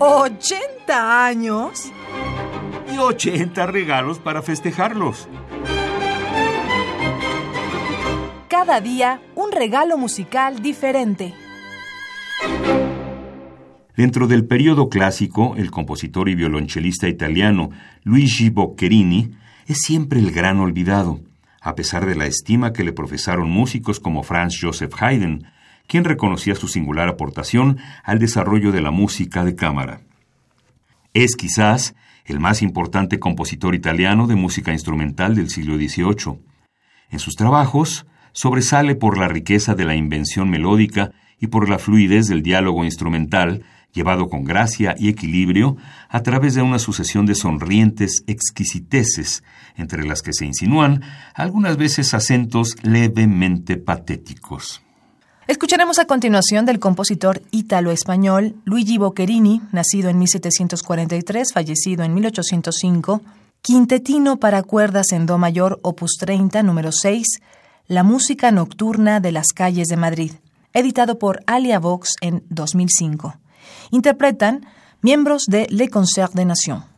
¿80 años? Y 80 regalos para festejarlos. Cada día un regalo musical diferente. Dentro del periodo clásico, el compositor y violonchelista italiano Luigi Boccherini es siempre el gran olvidado, a pesar de la estima que le profesaron músicos como Franz Joseph Haydn, quien reconocía su singular aportación al desarrollo de la música de cámara. Es quizás el más importante compositor italiano de música instrumental del siglo XVIII. En sus trabajos sobresale por la riqueza de la invención melódica y por la fluidez del diálogo instrumental, llevado con gracia y equilibrio a través de una sucesión de sonrientes exquisiteces, entre las que se insinúan algunas veces acentos levemente patéticos. Escucharemos a continuación del compositor ítalo-español Luigi Boccherini, nacido en 1743, fallecido en 1805, Quintetino para cuerdas en Do mayor, opus 30, número 6, La música nocturna de las calles de Madrid, editado por Alia Vox en 2005. Interpretan miembros de Le Concert de Nation.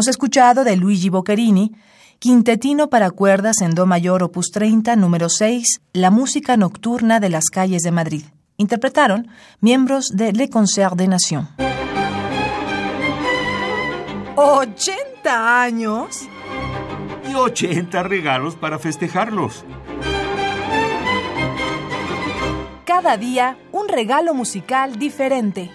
Hemos escuchado de Luigi Boccherini, Quintetino para cuerdas en Do mayor opus 30, número 6, La música nocturna de las calles de Madrid. Interpretaron miembros de Le Concert des Nations. ¿80 años? Y 80 regalos para festejarlos. Cada día un regalo musical diferente.